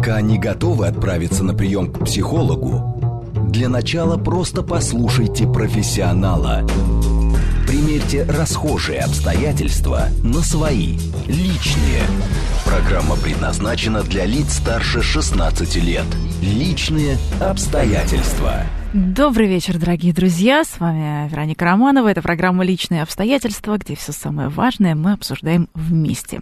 Пока не готовы отправиться на прием к психологу, для начала просто послушайте профессионала. Примерьте расхожие обстоятельства на свои, личные. Программа предназначена для лиц старше 16 лет. Личные обстоятельства. Добрый вечер, дорогие друзья. С вами Вероника Романова. Это программа «Личные обстоятельства», где все самое важное мы обсуждаем вместе.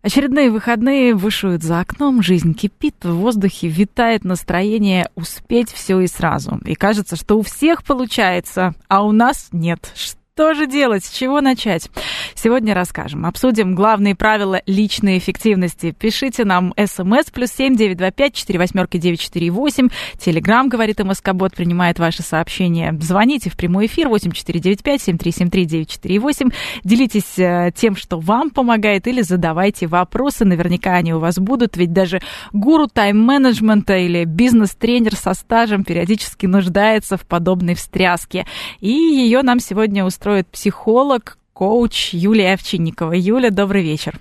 Очередные выходные вышуют за окном, жизнь кипит, в воздухе витает настроение успеть все и сразу. И кажется, что у всех получается, а у нас нет. Что же делать? С чего начать? Сегодня расскажем. Обсудим главные правила личной эффективности. Пишите нам смс плюс семь девять два пять четыре восьмерки девять четыре восемь. Телеграмм, говорит МСК-бот, принимает ваши сообщения. Звоните в прямой эфир восемь четыре девять пять семь три семь три девять четыре восемь. Делитесь э, тем, что вам помогает, или задавайте вопросы. Наверняка они у вас будут, ведь даже гуру тайм-менеджмента или бизнес-тренер со стажем периодически нуждается в подобной встряске. И ее нам сегодня устроит строит психолог, коуч Юлия Овчинникова. Юля, добрый вечер.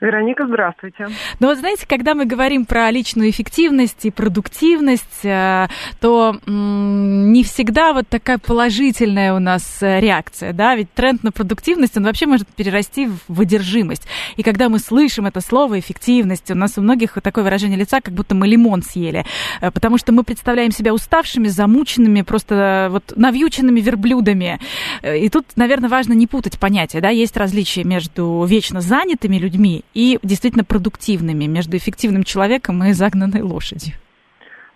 Вероника, здравствуйте. Ну вот знаете, когда мы говорим про личную эффективность и продуктивность, э, то не всегда вот такая положительная у нас э, реакция, да, ведь тренд на продуктивность, он вообще может перерасти в выдержимость. И когда мы слышим это слово эффективность, у нас у многих такое выражение лица, как будто мы лимон съели, э, потому что мы представляем себя уставшими, замученными, просто вот навьюченными верблюдами. И тут, наверное, важно не путать понятия, да, есть различия между вечно занятыми людьми и действительно продуктивными между эффективным человеком и загнанной лошадью.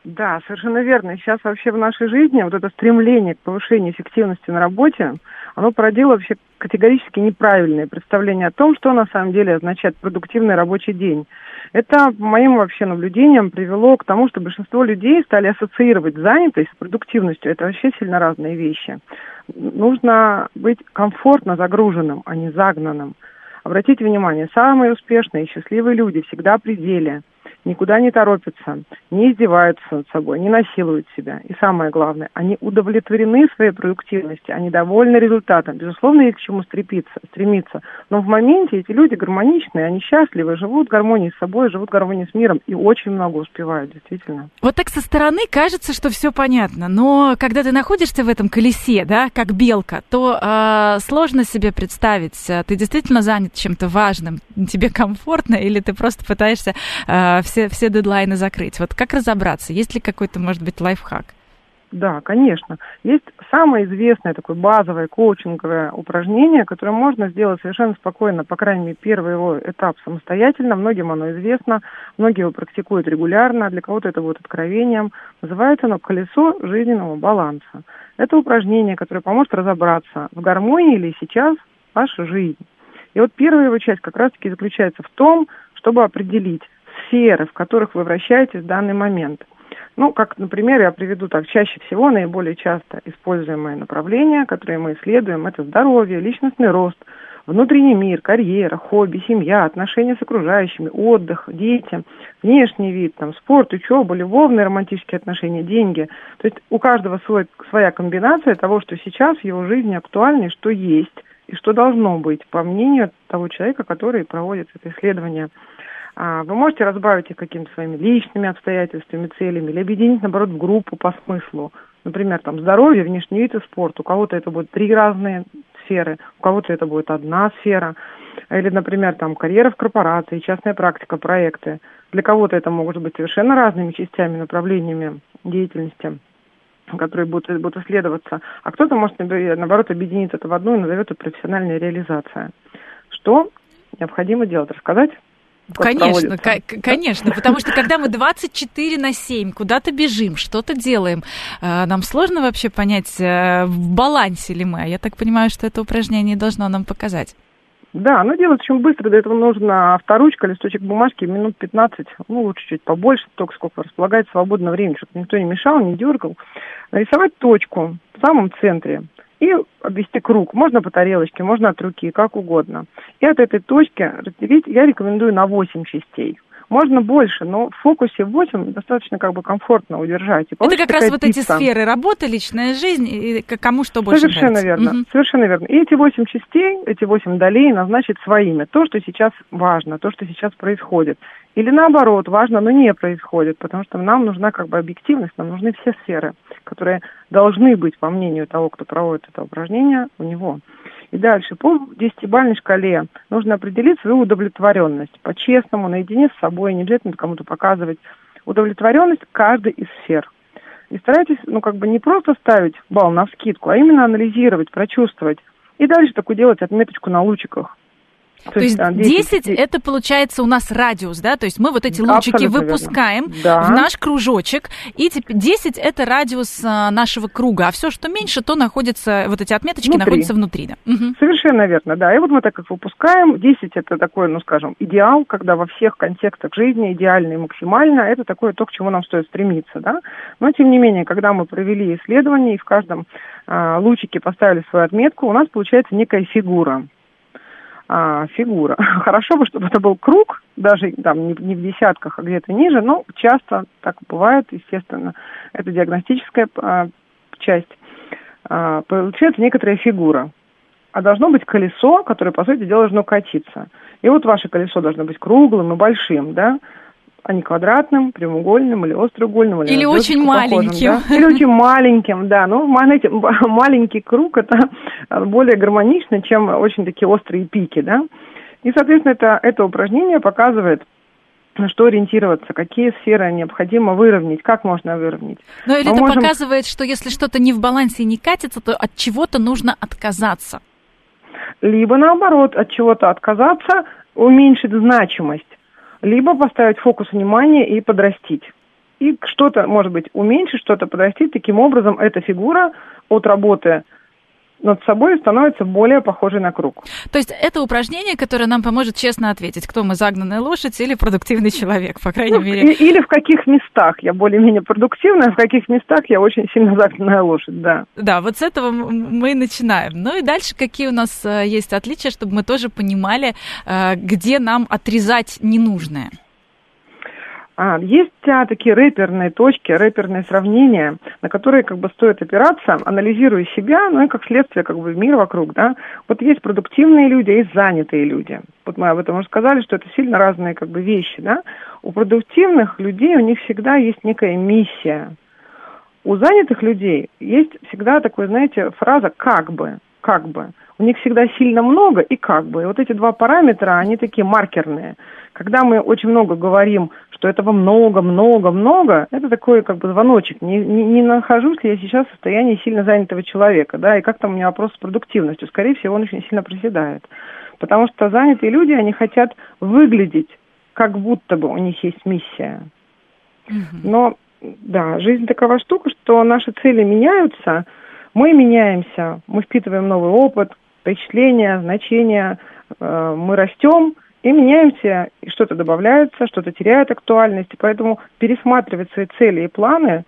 Да, совершенно верно. Сейчас вообще в нашей жизни вот это стремление к повышению эффективности на работе, оно породило вообще категорически неправильное представление о том, что на самом деле означает продуктивный рабочий день. Это, по моим вообще наблюдениям, привело к тому, что большинство людей стали ассоциировать занятость с продуктивностью. Это вообще сильно разные вещи. Нужно быть комфортно загруженным, а не загнанным. Обратите внимание, самые успешные и счастливые люди всегда при деле никуда не торопятся, не издеваются над собой, не насилуют себя. И самое главное, они удовлетворены своей продуктивностью, они довольны результатом. Безусловно, есть к чему стремиться, стремиться. Но в моменте эти люди гармоничные, они счастливы, живут в гармонии с собой, живут в гармонии с миром и очень много успевают, действительно. Вот так со стороны кажется, что все понятно, но когда ты находишься в этом колесе, да, как белка, то э, сложно себе представить, э, ты действительно занят чем-то важным, тебе комфортно или ты просто пытаешься э, все, все дедлайны закрыть. Вот как разобраться? Есть ли какой-то, может быть, лайфхак? Да, конечно. Есть самое известное такое базовое коучинговое упражнение, которое можно сделать совершенно спокойно, по крайней мере, первый его этап самостоятельно. Многим оно известно, многие его практикуют регулярно, для кого-то это будет откровением. Называется оно «Колесо жизненного баланса». Это упражнение, которое поможет разобраться, в гармонии ли сейчас ваша жизнь. И вот первая его часть как раз-таки заключается в том, чтобы определить, сферы, в которых вы вращаетесь в данный момент. Ну, как, например, я приведу так, чаще всего наиболее часто используемые направления, которые мы исследуем, это здоровье, личностный рост, внутренний мир, карьера, хобби, семья, отношения с окружающими, отдых, дети, внешний вид, там, спорт, учеба, любовные романтические отношения, деньги. То есть у каждого свой, своя комбинация того, что сейчас в его жизни актуально и что есть, и что должно быть, по мнению того человека, который проводит это исследование. А, вы можете разбавить их какими-то своими личными обстоятельствами, целями, или объединить, наоборот, в группу по смыслу. Например, там здоровье, внешний вид и спорт. У кого-то это будут три разные сферы, у кого-то это будет одна сфера. Или, например, там карьера в корпорации, частная практика, проекты. Для кого-то это могут быть совершенно разными частями, направлениями деятельности которые будут, будут исследоваться, а кто-то может, наоборот, объединить это в одну и назовет это профессиональная реализация. Что необходимо делать? Рассказать? Конечно, конечно, потому что когда мы 24 на 7 куда-то бежим, что-то делаем, э, нам сложно вообще понять, э, в балансе ли мы. А я так понимаю, что это упражнение должно нам показать. Да, оно делать очень быстро. Для этого нужно авторучка, листочек бумажки, минут 15, ну, лучше чуть побольше, только сколько располагает свободное время, чтобы никто не мешал, не дергал. Нарисовать точку в самом центре и обвести круг. Можно по тарелочке, можно от руки, как угодно. И от этой точки разделить я рекомендую на 8 частей. Можно больше, но в фокусе 8 достаточно как бы комфортно удержать. И Это как раз вот эти сферы работа, личная жизнь, и кому что больше Совершенно нравится. верно, угу. совершенно верно. И эти 8 частей, эти 8 долей назначить своими. То, что сейчас важно, то, что сейчас происходит. Или наоборот, важно, но не происходит, потому что нам нужна как бы объективность, нам нужны все сферы, которые должны быть, по мнению того, кто проводит это упражнение, у него. И дальше, по десятибальной шкале нужно определить свою удовлетворенность по-честному, наедине с собой, не обязательно кому-то показывать. Удовлетворенность каждой из сфер. И старайтесь, ну, как бы не просто ставить балл на вскидку, а именно анализировать, прочувствовать. И дальше такую делать отметочку на лучиках. То, То есть, есть 10, 10 это получается у нас радиус, да? То есть мы вот эти лучики Абсолютно выпускаем да. в наш кружочек, и 10 это радиус а, нашего круга, а все, что меньше, то находится, вот эти отметочки внутри. находятся внутри. Да. Угу. Совершенно верно, да. И вот мы так как выпускаем, 10 это такой, ну скажем, идеал, когда во всех контекстах жизни идеально и максимально, это такое то, к чему нам стоит стремиться, да. Но тем не менее, когда мы провели исследование и в каждом а, лучике поставили свою отметку, у нас получается некая фигура а, фигура. Хорошо бы, чтобы это был круг, даже там не, не в десятках, а где-то ниже, но часто так бывает, естественно. Это диагностическая а, часть. А, получается некоторая фигура. А должно быть колесо, которое, по сути дела, должно катиться. И вот ваше колесо должно быть круглым и большим, да, а не квадратным, прямоугольным или остроугольным. Или, или очень маленьким. да? Или очень маленьким, да. Ну, знаете, маленький круг это более гармонично, чем очень такие острые пики, да. И, соответственно, это, это упражнение показывает, на что ориентироваться, какие сферы необходимо выровнять, как можно выровнять. Но или Мы это можем... показывает, что если что-то не в балансе и не катится, то от чего-то нужно отказаться. Либо наоборот, от чего-то отказаться, уменьшить значимость либо поставить фокус внимания и подрастить. И что-то, может быть, уменьшить, что-то подрастить. Таким образом, эта фигура от работы над собой становится более похожей на круг. То есть это упражнение, которое нам поможет честно ответить, кто мы, загнанная лошадь или продуктивный человек, по крайней ну, мере. Или в каких местах я более-менее продуктивная, в каких местах я очень сильно загнанная лошадь, да. Да, вот с этого мы начинаем. Ну и дальше какие у нас э, есть отличия, чтобы мы тоже понимали, э, где нам отрезать ненужное. А, есть а, такие рэперные точки, рэперные сравнения, на которые как бы стоит опираться, анализируя себя, ну и как следствие как бы мир вокруг, да. Вот есть продуктивные люди, есть занятые люди. Вот мы об этом уже сказали, что это сильно разные как бы вещи, да. У продуктивных людей у них всегда есть некая миссия. У занятых людей есть всегда такой, знаете, фраза «как бы», «как бы». У них всегда сильно много и как бы. И вот эти два параметра, они такие маркерные. Когда мы очень много говорим что этого много, много, много, это такой как бы звоночек. Не, не, не нахожусь ли я сейчас в состоянии сильно занятого человека, да, и как там у меня вопрос с продуктивностью. Скорее всего, он очень сильно проседает. Потому что занятые люди, они хотят выглядеть, как будто бы у них есть миссия. Но, да, жизнь такова штука, что наши цели меняются, мы меняемся, мы впитываем новый опыт, впечатления, значения, э, мы растем – и меняемся, и что-то добавляется, что-то теряет актуальность. И поэтому пересматривать свои цели и планы,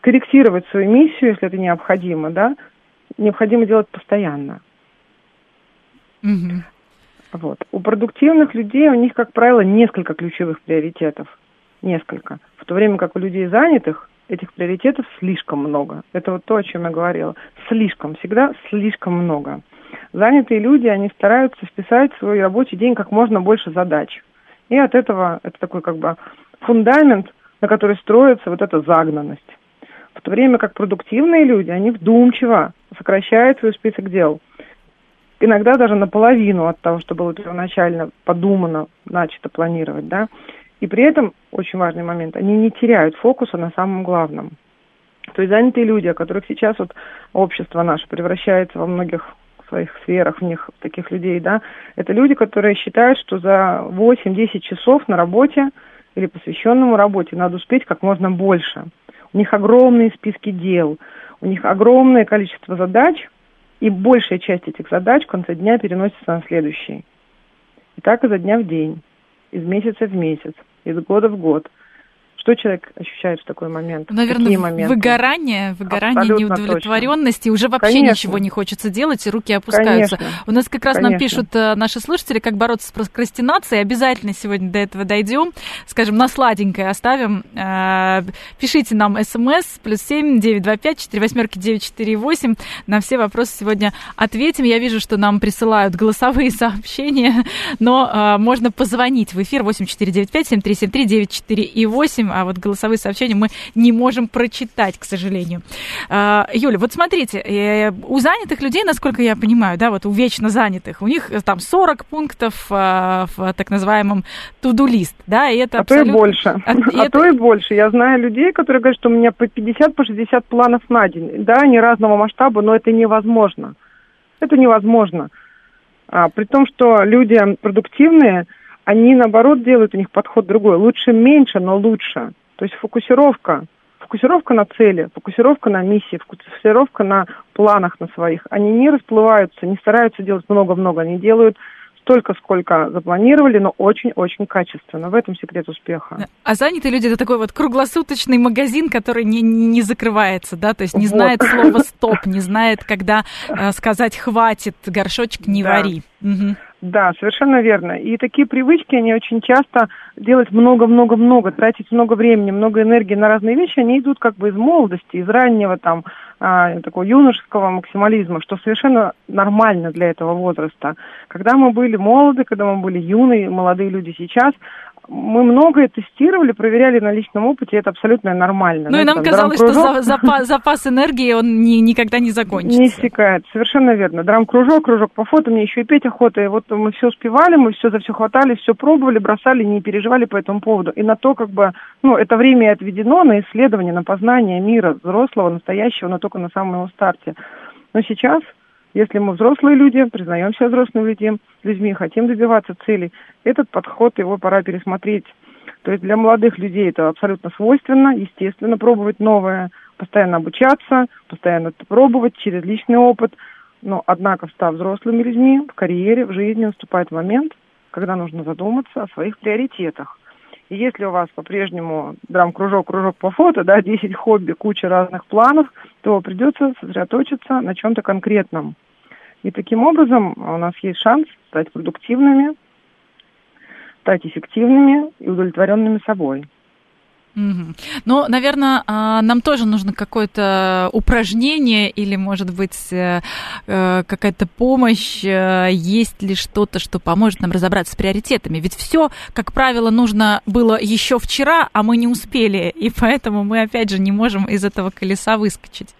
корректировать свою миссию, если это необходимо, да, необходимо делать постоянно. Угу. Вот. У продуктивных людей у них, как правило, несколько ключевых приоритетов. Несколько. В то время как у людей занятых этих приоритетов слишком много. Это вот то, о чем я говорила. Слишком, всегда слишком много занятые люди, они стараются вписать в свой рабочий день как можно больше задач. И от этого это такой как бы фундамент, на который строится вот эта загнанность. В то время как продуктивные люди, они вдумчиво сокращают свой список дел. Иногда даже наполовину от того, что было первоначально подумано, начато планировать, да. И при этом, очень важный момент, они не теряют фокуса на самом главном. То есть занятые люди, о которых сейчас вот общество наше превращается во многих своих сферах, в них таких людей, да, это люди, которые считают, что за 8-10 часов на работе или посвященному работе надо успеть как можно больше. У них огромные списки дел, у них огромное количество задач, и большая часть этих задач в конце дня переносится на следующий. И так изо дня в день, из месяца в месяц, из года в год. Что человек ощущает в такой момент? Наверное, Какие моменты? выгорание, выгорание, Абсолютно неудовлетворенность, и уже вообще Конечно. ничего не хочется делать, и руки опускаются. Конечно. У нас как раз нам Конечно. пишут э, наши слушатели, как бороться с прокрастинацией. Обязательно сегодня до этого дойдем. Скажем, на сладенькое оставим. Э, Пишите нам смс плюс семь девять два пять четыре восьмерки девять четыре восемь. На все вопросы сегодня ответим. Я вижу, что нам присылают голосовые сообщения, но э, можно позвонить в эфир 8495 7373 94 и 8, а вот голосовые сообщения мы не можем прочитать, к сожалению. А, Юля, вот смотрите, э, у занятых людей, насколько я понимаю, да, вот у вечно занятых, у них э, там 40 пунктов а, в так называемом туду-лист, да, и это А то и абсолютно... больше. А, и А это- то и больше. Я знаю людей, которые говорят, что у меня по 50, по 60 планов на день. Да, они разного масштаба, но это невозможно. Это невозможно. А, при том, что люди продуктивные, они наоборот делают у них подход другой. Лучше меньше, но лучше. То есть фокусировка. Фокусировка на цели, фокусировка на миссии, фокусировка на планах на своих. Они не расплываются, не стараются делать много-много. Они делают столько, сколько запланировали, но очень-очень качественно. В этом секрет успеха. А занятые люди это такой вот круглосуточный магазин, который не, не, закрывается, да, то есть не Вот. знает слова стоп, не знает, когда э, сказать хватит, горшочек не Да. вари. Мгм. Да, совершенно верно. И такие привычки, они очень часто делать много-много-много, тратить много времени, много энергии на разные вещи, они идут как бы из молодости, из раннего там а, такого юношеского максимализма, что совершенно нормально для этого возраста. Когда мы были молоды, когда мы были юные, молодые люди сейчас, мы многое тестировали, проверяли на личном опыте, и это абсолютно нормально. Ну и Знаете, нам там, казалось, что за- запас, запас энергии, он ни- никогда не Не закончится. истекает, совершенно верно. Драм-кружок, кружок по фото, мне еще и петь охота. И вот мы все успевали, мы все за все хватали, все пробовали, бросали, не переживали по этому поводу. И на то, как бы, ну, это время и отведено на исследование, на познание мира взрослого, настоящего, но только на самом его старте. Но сейчас, если мы взрослые люди, признаем себя взрослыми людьми, людьми, хотим добиваться целей, этот подход, его пора пересмотреть. То есть для молодых людей это абсолютно свойственно, естественно, пробовать новое, постоянно обучаться, постоянно это пробовать через личный опыт. Но, однако, став взрослыми людьми, в карьере, в жизни наступает момент, когда нужно задуматься о своих приоритетах. И если у вас по-прежнему драм-кружок, кружок по фото, да, 10 хобби, куча разных планов, то придется сосредоточиться на чем-то конкретном. И таким образом у нас есть шанс стать продуктивными, стать эффективными и удовлетворенными собой. Мгм. Ну, наверное, а, нам тоже нужно какое-то упражнение или, может быть, э, э, какая-то помощь. э, Есть ли что-то, что поможет нам разобраться с приоритетами? Ведь все, как правило, нужно было еще вчера, а мы не успели, и поэтому мы, опять же, не можем из этого колеса выскочить.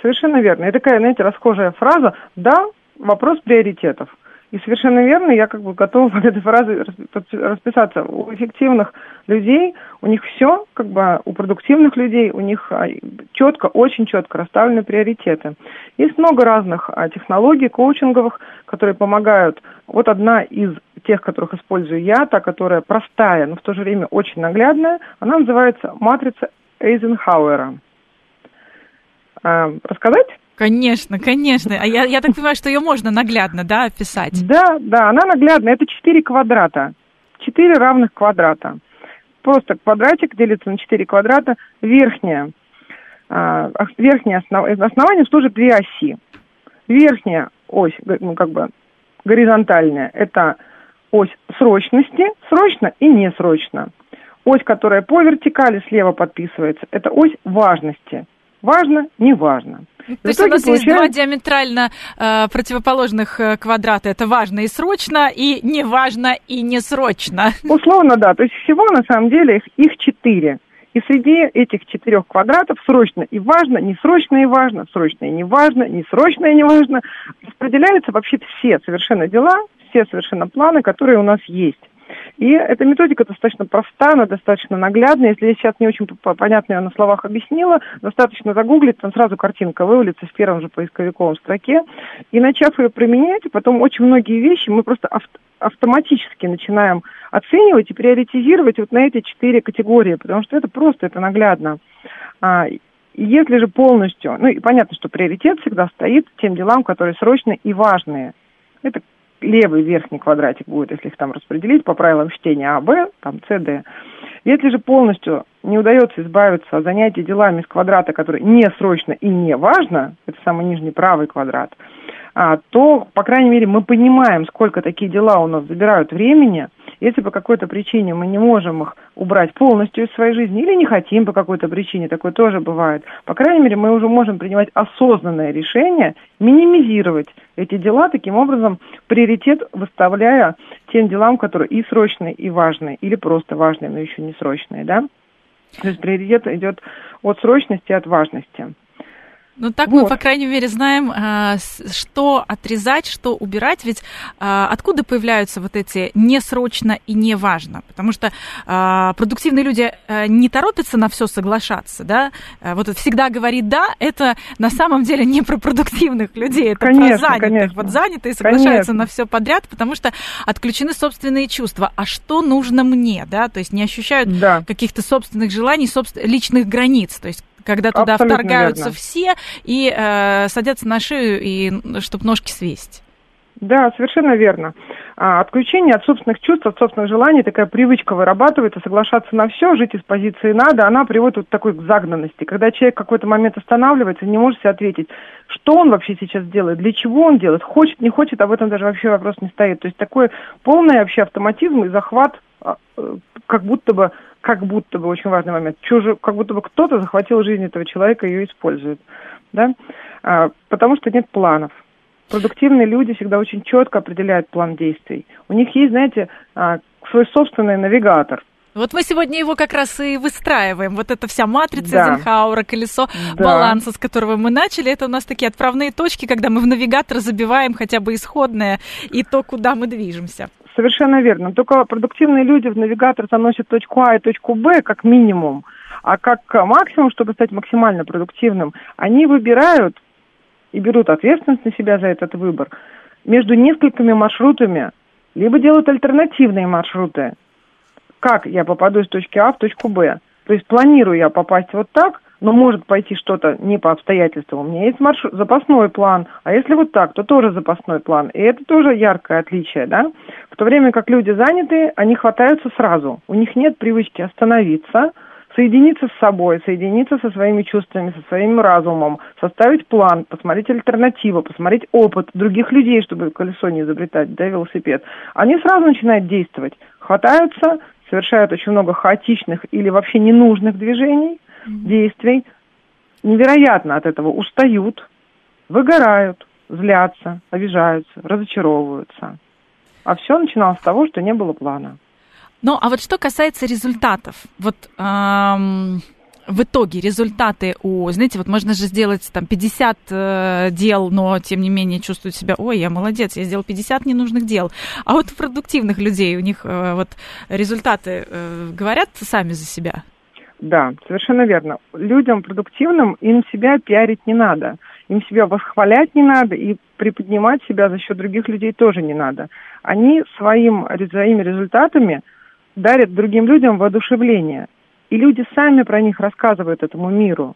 Совершенно верно. И такая, знаете, расхожая фраза «да, вопрос приоритетов». И совершенно верно, я как бы готова под этой фразой распи- расписаться. У эффективных людей, у них все, как бы у продуктивных людей, у них четко, очень четко расставлены приоритеты. Есть много разных а, технологий коучинговых, которые помогают. Вот одна из тех, которых использую я, та, которая простая, но в то же время очень наглядная, она называется матрица Эйзенхауэра. А, рассказать? Конечно, конечно. А я, я так понимаю, что ее можно наглядно, да, описать? Да, да, она наглядная. Это 4 квадрата. 4 равных квадрата. Просто квадратик делится на 4 квадрата. Верхняя, а, верхнее основ, основание служит две оси. Верхняя ось, ну, как бы горизонтальная, это ось срочности, срочно и несрочно. Ось, которая по вертикали слева подписывается, это ось важности. Важно, не важно. То есть у нас есть два диаметрально э, противоположных э, квадрата. Это важно и срочно, и не важно и не срочно. Условно, да. То есть всего на самом деле их, их четыре. И среди этих четырех квадратов срочно и важно, не срочно и важно, срочно и не важно, не срочно и не важно, распределяются вообще все совершенно дела, все совершенно планы, которые у нас есть. И эта методика достаточно проста, она достаточно наглядная. Если я сейчас не очень понятно ее на словах объяснила, достаточно загуглить, там сразу картинка вывалится в первом же поисковиковом строке. И начав ее применять, потом очень многие вещи мы просто авто автоматически начинаем оценивать и приоритизировать вот на эти четыре категории, потому что это просто, это наглядно. А, если же полностью, ну и понятно, что приоритет всегда стоит тем делам, которые срочные и важные. Это левый верхний квадратик будет, если их там распределить по правилам чтения А, Б, там С, Д. Если же полностью не удается избавиться от занятий делами из квадрата, который не срочно и не важно, это самый нижний правый квадрат, а, то, по крайней мере, мы понимаем, сколько такие дела у нас забирают времени. Если по какой-то причине мы не можем их убрать полностью из своей жизни или не хотим по какой-то причине, такое тоже бывает, по крайней мере, мы уже можем принимать осознанное решение минимизировать эти дела, таким образом приоритет выставляя тем делам, которые и срочные, и важные, или просто важные, но еще не срочные, да? То есть приоритет идет от срочности, от важности. Ну, так вот. мы, по крайней мере, знаем, а, что отрезать, что убирать. Ведь а, откуда появляются вот эти несрочно и неважно? Потому что а, продуктивные люди не торопятся на все соглашаться, да? Вот всегда говорит «да», это на самом деле не про продуктивных людей, это конечно, про занятых. Конечно. Вот занятые соглашаются конечно. на все подряд, потому что отключены собственные чувства. А что нужно мне, да? То есть не ощущают да. каких-то собственных желаний, собствен... личных границ. То есть когда туда Абсолютно вторгаются верно. все и э, садятся на шею, и чтобы ножки свесить. Да, совершенно верно. А, отключение от собственных чувств, от собственных желаний, такая привычка вырабатывается, соглашаться на все, жить из позиции надо, она приводит вот к такой загнанности. Когда человек в какой-то момент останавливается, не может себе ответить, что он вообще сейчас делает, для чего он делает, хочет, не хочет, об этом даже вообще вопрос не стоит. То есть такой полный вообще автоматизм и захват, а, э, как будто бы как будто бы, очень важный момент, чужо, как будто бы кто-то захватил жизнь этого человека и ее использует. Да? А, потому что нет планов. Продуктивные люди всегда очень четко определяют план действий. У них есть, знаете, а, свой собственный навигатор. Вот мы сегодня его как раз и выстраиваем. Вот эта вся матрица да. Эйзенхауэра, колесо да. баланса, с которого мы начали, это у нас такие отправные точки, когда мы в навигатор забиваем хотя бы исходное и то, куда мы движемся. Совершенно верно. Только продуктивные люди в навигатор заносят точку А и точку Б как минимум, а как максимум, чтобы стать максимально продуктивным, они выбирают и берут ответственность на себя за этот выбор между несколькими маршрутами, либо делают альтернативные маршруты. Как я попаду из точки А в точку Б? То есть планирую я попасть вот так, но может пойти что-то не по обстоятельствам. У меня есть маршрут, запасной план, а если вот так, то тоже запасной план. И это тоже яркое отличие, да? В то время как люди заняты, они хватаются сразу. У них нет привычки остановиться, соединиться с собой, соединиться со своими чувствами, со своим разумом, составить план, посмотреть альтернативу, посмотреть опыт других людей, чтобы колесо не изобретать, да, велосипед. Они сразу начинают действовать, хватаются, совершают очень много хаотичных или вообще ненужных движений, действий, невероятно от этого устают, выгорают, злятся, обижаются, разочаровываются. А все начиналось с того, что не было плана. Ну, а вот что касается результатов, вот эм, в итоге результаты у, знаете, вот можно же сделать там 50 э, дел, но тем не менее чувствует себя, ой, я молодец, я сделал 50 ненужных дел. А вот у продуктивных людей у них э, вот результаты э, говорят сами за себя. Да, совершенно верно. Людям продуктивным им себя пиарить не надо. Им себя восхвалять не надо и приподнимать себя за счет других людей тоже не надо. Они своим, своими результатами дарят другим людям воодушевление. И люди сами про них рассказывают этому миру.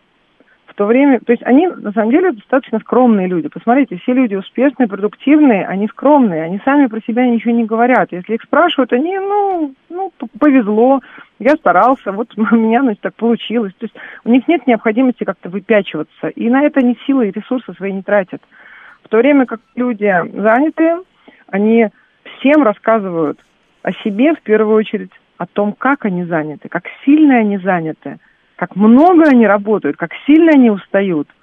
В то время, то есть они на самом деле достаточно скромные люди. Посмотрите, все люди успешные, продуктивные, они скромные, они сами про себя ничего не говорят. Если их спрашивают, они, ну, ну повезло, я старался, вот у меня, значит, так получилось. То есть у них нет необходимости как-то выпячиваться, и на это они силы и ресурсы свои не тратят. В то время как люди занятые, они всем рассказывают о себе в первую очередь, о том, как они заняты, как сильно они заняты, как много они работают, как сильно они устают –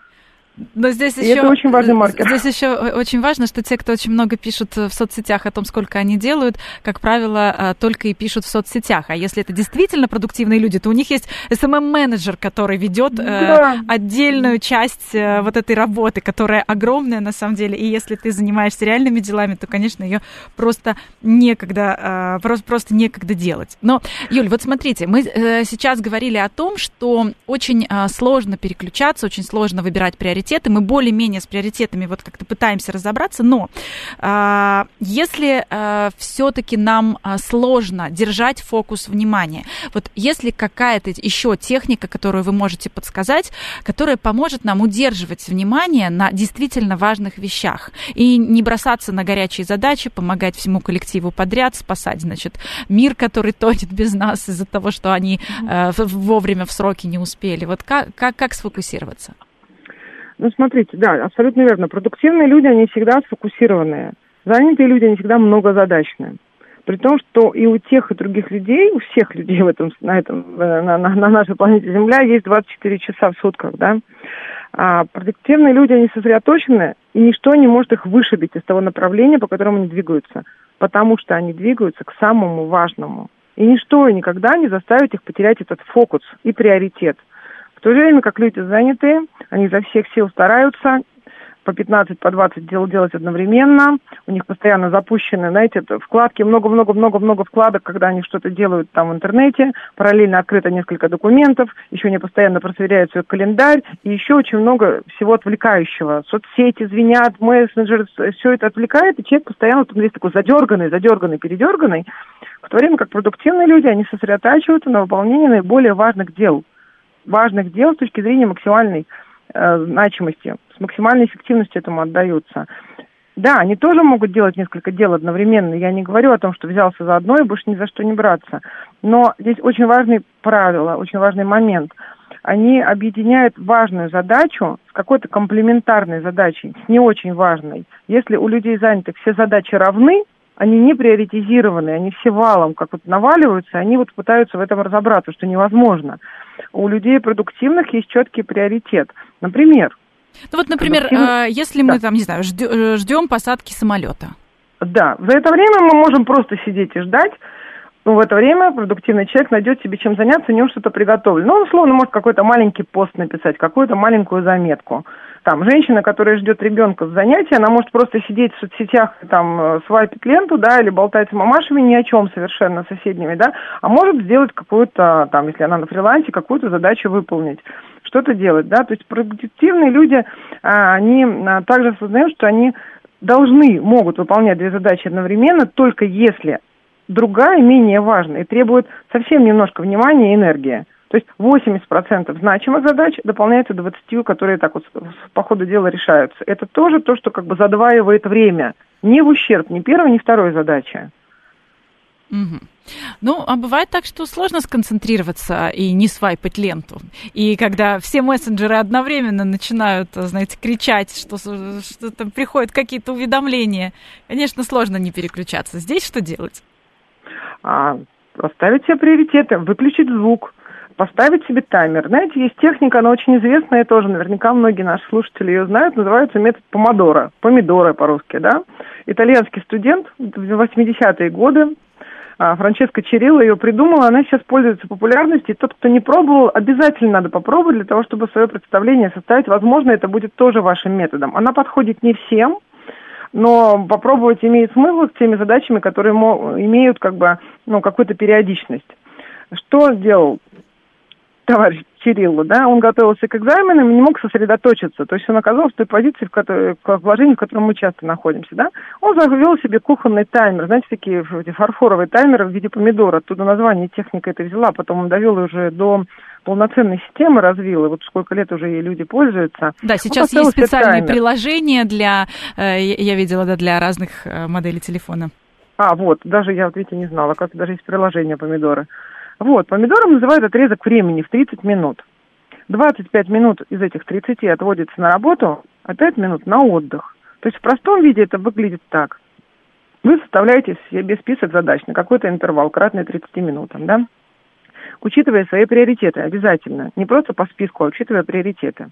но здесь и еще, это очень важный маркер. Здесь еще очень важно, что те, кто очень много пишут в соцсетях о том, сколько они делают, как правило, а, только и пишут в соцсетях. А если это действительно продуктивные люди, то у них есть SMM-менеджер, который ведет э, да. э, отдельную часть э, вот этой работы, которая огромная на самом деле. И если ты занимаешься реальными делами, то, конечно, ее просто некогда, э, просто, просто некогда делать. Но, Юль, вот смотрите, мы э, сейчас говорили о том, что очень э, сложно переключаться, очень сложно выбирать приоритеты приоритеты, мы более-менее с приоритетами вот как-то пытаемся разобраться, но э, если э, все-таки нам э, сложно держать фокус внимания, вот если какая-то еще техника, которую вы можете подсказать, которая поможет нам удерживать внимание на действительно важных вещах и не бросаться на горячие задачи, помогать всему коллективу подряд, спасать, значит, мир, который тонет без нас из-за того, что они э, вовремя в сроки не успели. Вот как, как, как сфокусироваться? Ну, смотрите, да, абсолютно верно. Продуктивные люди, они всегда сфокусированные. Занятые люди, они всегда многозадачные. При том, что и у тех, и других людей, у всех людей в этом, на, этом, э, на, на, на нашей планете Земля есть 24 часа в сутках, да. А продуктивные люди, они сосредоточены, и ничто не может их вышибить из того направления, по которому они двигаются, потому что они двигаются к самому важному. И ничто никогда не заставит их потерять этот фокус и приоритет. В то же время, как люди занятые, они изо всех сил стараются по 15, по 20 дел делать одновременно. У них постоянно запущены, знаете, вкладки, много-много-много-много вкладок, когда они что-то делают там в интернете. Параллельно открыто несколько документов, еще они постоянно просверяют свой календарь. И еще очень много всего отвлекающего. Соцсети звенят, мессенджеры, все это отвлекает, и человек постоянно он весь такой задерганный, задерганный, передерганный. В то время как продуктивные люди, они сосредотачиваются на выполнении наиболее важных дел. Важных дел с точки зрения максимальной э, значимости с максимальной эффективностью этому отдаются. Да, они тоже могут делать несколько дел одновременно. Я не говорю о том, что взялся за одно и больше ни за что не браться. Но здесь очень важные правила, очень важный момент. Они объединяют важную задачу с какой-то комплементарной задачей, с не очень важной. Если у людей занятых все задачи равны, они не приоритизированы, они все валом как вот наваливаются, они вот пытаются в этом разобраться, что невозможно. У людей продуктивных есть четкий приоритет. Например, ну вот, например, а, если мы там, не знаю, ждем посадки самолета. Да, за это время мы можем просто сидеть и ждать. Но в это время продуктивный человек найдет себе чем заняться, у него что-то приготовлено. Ну, он, условно, может какой-то маленький пост написать, какую-то маленькую заметку. Там, женщина, которая ждет ребенка с занятия, она может просто сидеть в соцсетях, там, э, свайпить ленту, да, или болтать с мамашами ни о чем совершенно соседними, да, а может сделать какую-то, там, если она на фрилансе, какую-то задачу выполнить что-то делать, да, то есть продуктивные люди, а, они а, также осознают, что они должны, могут выполнять две задачи одновременно, только если другая менее важная и требует совсем немножко внимания и энергии. То есть 80% значимых задач дополняется 20, которые так вот по ходу дела решаются. Это тоже то, что как бы задваивает время. Не в ущерб ни первой, ни второй задачи. Угу. Ну, а бывает так, что сложно сконцентрироваться и не свайпать ленту. И когда все мессенджеры одновременно начинают, знаете, кричать, что, что там приходят какие-то уведомления, конечно, сложно не переключаться. Здесь что делать? А, поставить себе приоритеты, выключить звук, поставить себе таймер. Знаете, есть техника, она очень известная тоже, наверняка многие наши слушатели ее знают, называется метод помодора, помидоры по-русски, да. Итальянский студент в 80-е годы а, Франческа Черилла ее придумала, она сейчас пользуется популярностью, и тот, кто не пробовал, обязательно надо попробовать для того, чтобы свое представление составить. Возможно, это будет тоже вашим методом. Она подходит не всем, но попробовать имеет смысл с теми задачами, которые имеют как бы, ну, какую-то периодичность. Что сделал товарищ Кириллу, да, он готовился к экзаменам и не мог сосредоточиться. То есть он оказался в той позиции, в которой, в положении, в котором мы часто находимся, да. Он завел себе кухонный таймер, знаете, такие фарфоровые таймеры в виде помидора. Оттуда название техника это взяла, потом он довел уже до полноценной системы развил, и вот сколько лет уже ей люди пользуются. Да, сейчас есть специальные таймер. приложения для, э, я видела, да, для разных э, моделей телефона. А, вот, даже я, вот видите, не знала, как даже есть приложение помидоры. Вот, помидором называют отрезок времени в 30 минут. 25 минут из этих 30 отводится на работу, а 5 минут на отдых. То есть в простом виде это выглядит так. Вы составляете себе список задач на какой-то интервал, кратный 30 минутам, да? Учитывая свои приоритеты обязательно. Не просто по списку, а учитывая приоритеты.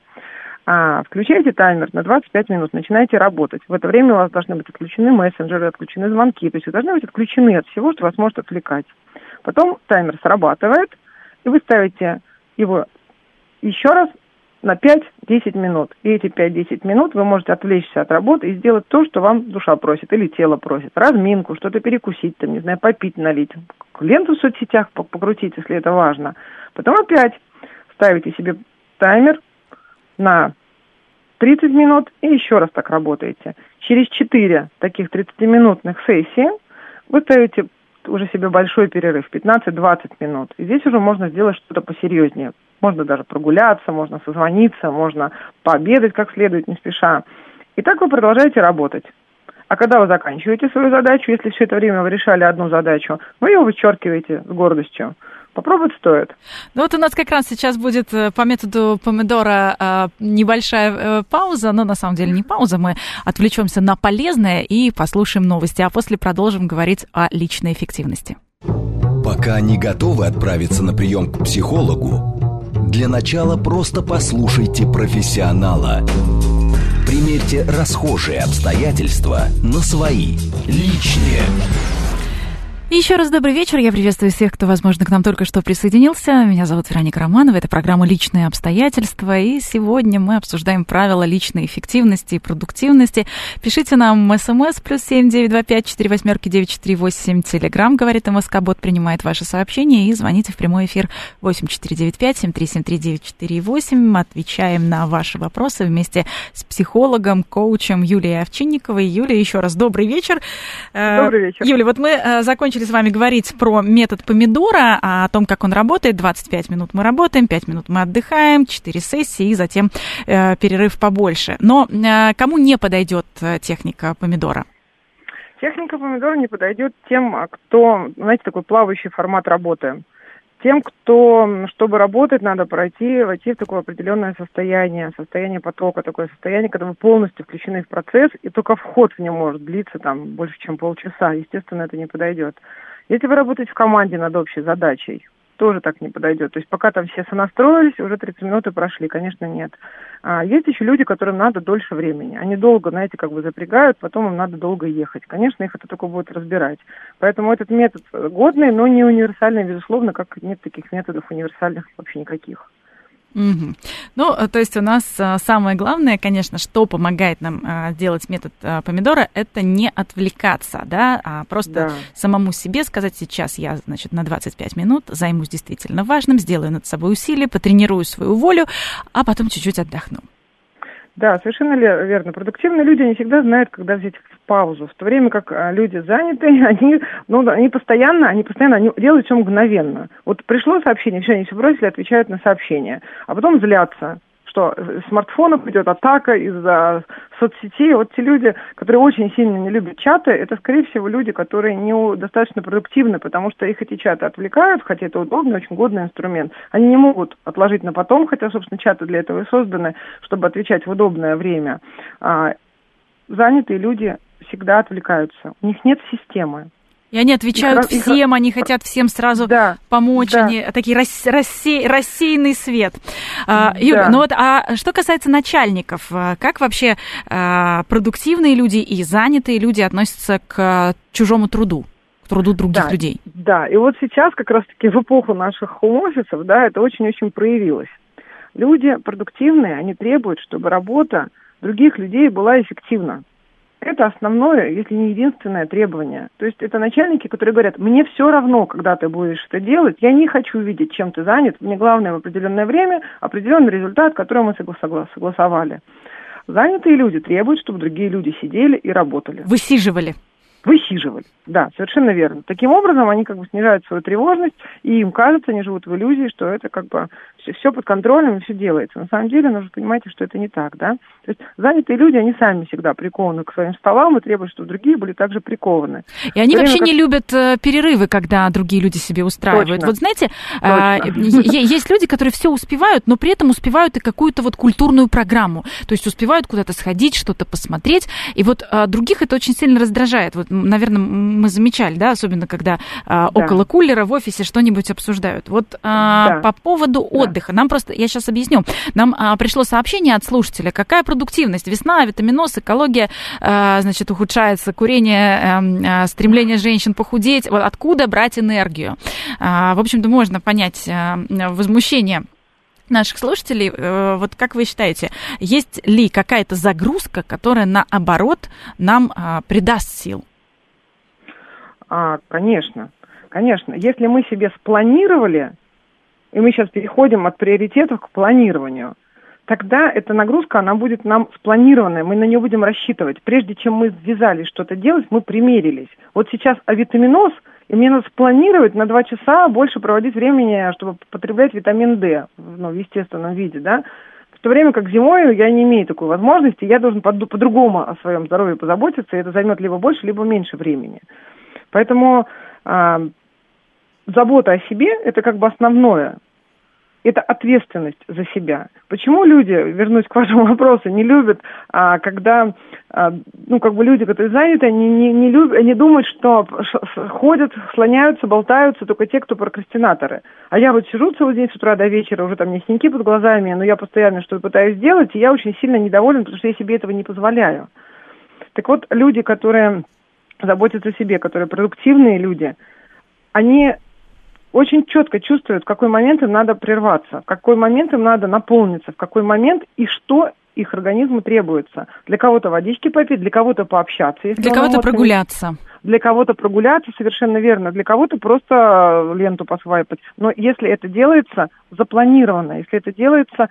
А, включаете таймер на 25 минут, начинаете работать. В это время у вас должны быть отключены мессенджеры, отключены звонки. То есть вы должны быть отключены от всего, что вас может отвлекать. Потом таймер срабатывает, и вы ставите его еще раз на 5-10 минут. И эти 5-10 минут вы можете отвлечься от работы и сделать то, что вам душа просит или тело просит. Разминку, что-то перекусить, там, не знаю, попить, налить. Ленту в соцсетях покрутить, если это важно. Потом опять ставите себе таймер на 30 минут и еще раз так работаете. Через 4 таких 30-минутных сессии вы ставите уже себе большой перерыв, 15-20 минут. И здесь уже можно сделать что-то посерьезнее. Можно даже прогуляться, можно созвониться, можно пообедать как следует, не спеша. И так вы продолжаете работать. А когда вы заканчиваете свою задачу, если все это время вы решали одну задачу, вы ее вычеркиваете с гордостью. Попробовать стоит. Ну вот у нас как раз сейчас будет э, по методу помидора э, небольшая э, пауза, но на самом деле не пауза, мы отвлечемся на полезное и послушаем новости, а после продолжим говорить о личной эффективности. Пока не готовы отправиться на прием к психологу, для начала просто послушайте профессионала. Примерьте расхожие обстоятельства на свои, личные. Еще раз добрый вечер. Я приветствую всех, кто, возможно, к нам только что присоединился. Меня зовут Вероника Романова. Это программа «Личные обстоятельства». И сегодня мы обсуждаем правила личной эффективности и продуктивности. Пишите нам смс плюс семь девять два пять четыре восьмерки девять четыре восемь. Телеграмм, говорит МСК Бот, принимает ваши сообщения. И звоните в прямой эфир восемь четыре девять пять семь три семь три девять четыре восемь. Отвечаем на ваши вопросы вместе с психологом, коучем Юлией Овчинниковой. Юлия, еще раз добрый вечер. Э, добрый вечер. Юлия, вот мы э, закончили начали с вами говорить про метод помидора, а о том, как он работает. 25 минут мы работаем, 5 минут мы отдыхаем, 4 сессии и затем э, перерыв побольше. Но э, кому не подойдет э, техника помидора? Техника помидора не подойдет тем, а кто, знаете, такой плавающий формат работы тем, кто, чтобы работать, надо пройти, войти в такое определенное состояние, состояние потока, такое состояние, когда вы полностью включены в процесс, и только вход в него может длиться там больше, чем полчаса. Естественно, это не подойдет. Если вы работаете в команде над общей задачей, тоже так не подойдет. То есть пока там все сонастроились, уже 30 минут и прошли, конечно, нет. А есть еще люди, которым надо дольше времени. Они долго, знаете, как бы запрягают, потом им надо долго ехать. Конечно, их это только будет разбирать. Поэтому этот метод годный, но не универсальный, безусловно, как нет таких методов универсальных вообще никаких. Угу. Ну, э, то есть у нас э, самое главное, конечно, что помогает нам э, делать метод помидора, это не отвлекаться, да, а просто да. самому себе сказать, сейчас я, значит, на 25 минут займусь действительно важным, сделаю над собой усилия, потренирую свою волю, а потом чуть-чуть отдохну. Да, совершенно верно. Продуктивные люди не всегда знают, когда взять паузу. В то время как а, люди занятые, они, ну, они постоянно, они постоянно они делают все мгновенно. Вот пришло сообщение, все, они все бросили, отвечают на сообщение. А потом злятся что смартфонов идет атака из-за соцсетей. Вот те люди, которые очень сильно не любят чаты, это, скорее всего, люди, которые не достаточно продуктивны, потому что их эти чаты отвлекают, хотя это удобный, очень годный инструмент. Они не могут отложить на потом, хотя, собственно, чаты для этого и созданы, чтобы отвечать в удобное время. А, занятые люди всегда отвлекаются. У них нет системы. И они отвечают и, всем, и, они хотят всем сразу да, помочь, да. они такие рас, рассей, рассеянный свет. А, Юля, да. ну вот, а что касается начальников, а, как вообще а, продуктивные люди и занятые люди относятся к чужому труду? к труду других да, людей. Да, и вот сейчас как раз-таки в эпоху наших хоум-офисов, да, это очень-очень проявилось. Люди продуктивные, они требуют, чтобы работа других людей была эффективна. Это основное, если не единственное требование. То есть это начальники, которые говорят, мне все равно, когда ты будешь это делать, я не хочу видеть, чем ты занят, мне главное в определенное время определенный результат, который мы согласовали. Занятые люди требуют, чтобы другие люди сидели и работали. Высиживали. Высиживали, да, совершенно верно. Таким образом, они как бы снижают свою тревожность, и им кажется, они живут в иллюзии, что это как бы все, все под контролем и все делается. На самом деле, нужно понимать, что это не так, да. То есть занятые люди, они сами всегда прикованы к своим столам и требуют, чтобы другие были также прикованы. И они вообще как... не любят э, перерывы, когда другие люди себе устраивают. Точно. Вот знаете, а, есть люди, которые все успевают, но при этом успевают и какую-то вот культурную программу. То есть успевают куда-то сходить, что-то посмотреть. И вот а, других это очень сильно раздражает. Вот, наверное, мы замечали, да, особенно когда а, да. около кулера в офисе что-нибудь обсуждают. Вот да. по поводу отдыха отдыха. Нам просто, я сейчас объясню, нам а, пришло сообщение от слушателя, какая продуктивность, весна, витаминоз, экология, а, значит, ухудшается, курение, а, а, стремление женщин похудеть, вот откуда брать энергию. А, в общем-то, можно понять а, возмущение наших слушателей. Э, вот как вы считаете, есть ли какая-то загрузка, которая наоборот нам а, придаст сил? А, конечно, конечно. Если мы себе спланировали и мы сейчас переходим от приоритетов к планированию, тогда эта нагрузка, она будет нам спланированная, мы на нее будем рассчитывать. Прежде чем мы ввязались что-то делать, мы примерились. Вот сейчас авитаминоз, и мне надо спланировать на два часа больше проводить времени, чтобы потреблять витамин D ну, в естественном виде, да. В то время как зимой я не имею такой возможности, я должен по-другому о своем здоровье позаботиться, и это займет либо больше, либо меньше времени. Поэтому э, забота о себе – это как бы основное это ответственность за себя. Почему люди, вернусь к вашему вопросу, не любят, а, когда, а, ну, как бы люди, которые заняты, они не, не любят, они думают, что ходят, слоняются, болтаются только те, кто прокрастинаторы. А я вот сижу целый день с утра до вечера, уже там не синяки под глазами, но я постоянно что-то пытаюсь сделать, и я очень сильно недоволен, потому что я себе этого не позволяю. Так вот, люди, которые заботятся о себе, которые продуктивные люди, они очень четко чувствуют, в какой момент им надо прерваться, в какой момент им надо наполниться, в какой момент и что их организму требуется. Для кого-то водички попить, для кого-то пообщаться. Для кого-то прогуляться. Для кого-то прогуляться, совершенно верно. Для кого-то просто ленту посвайпать. Но если это делается запланированно, если это делается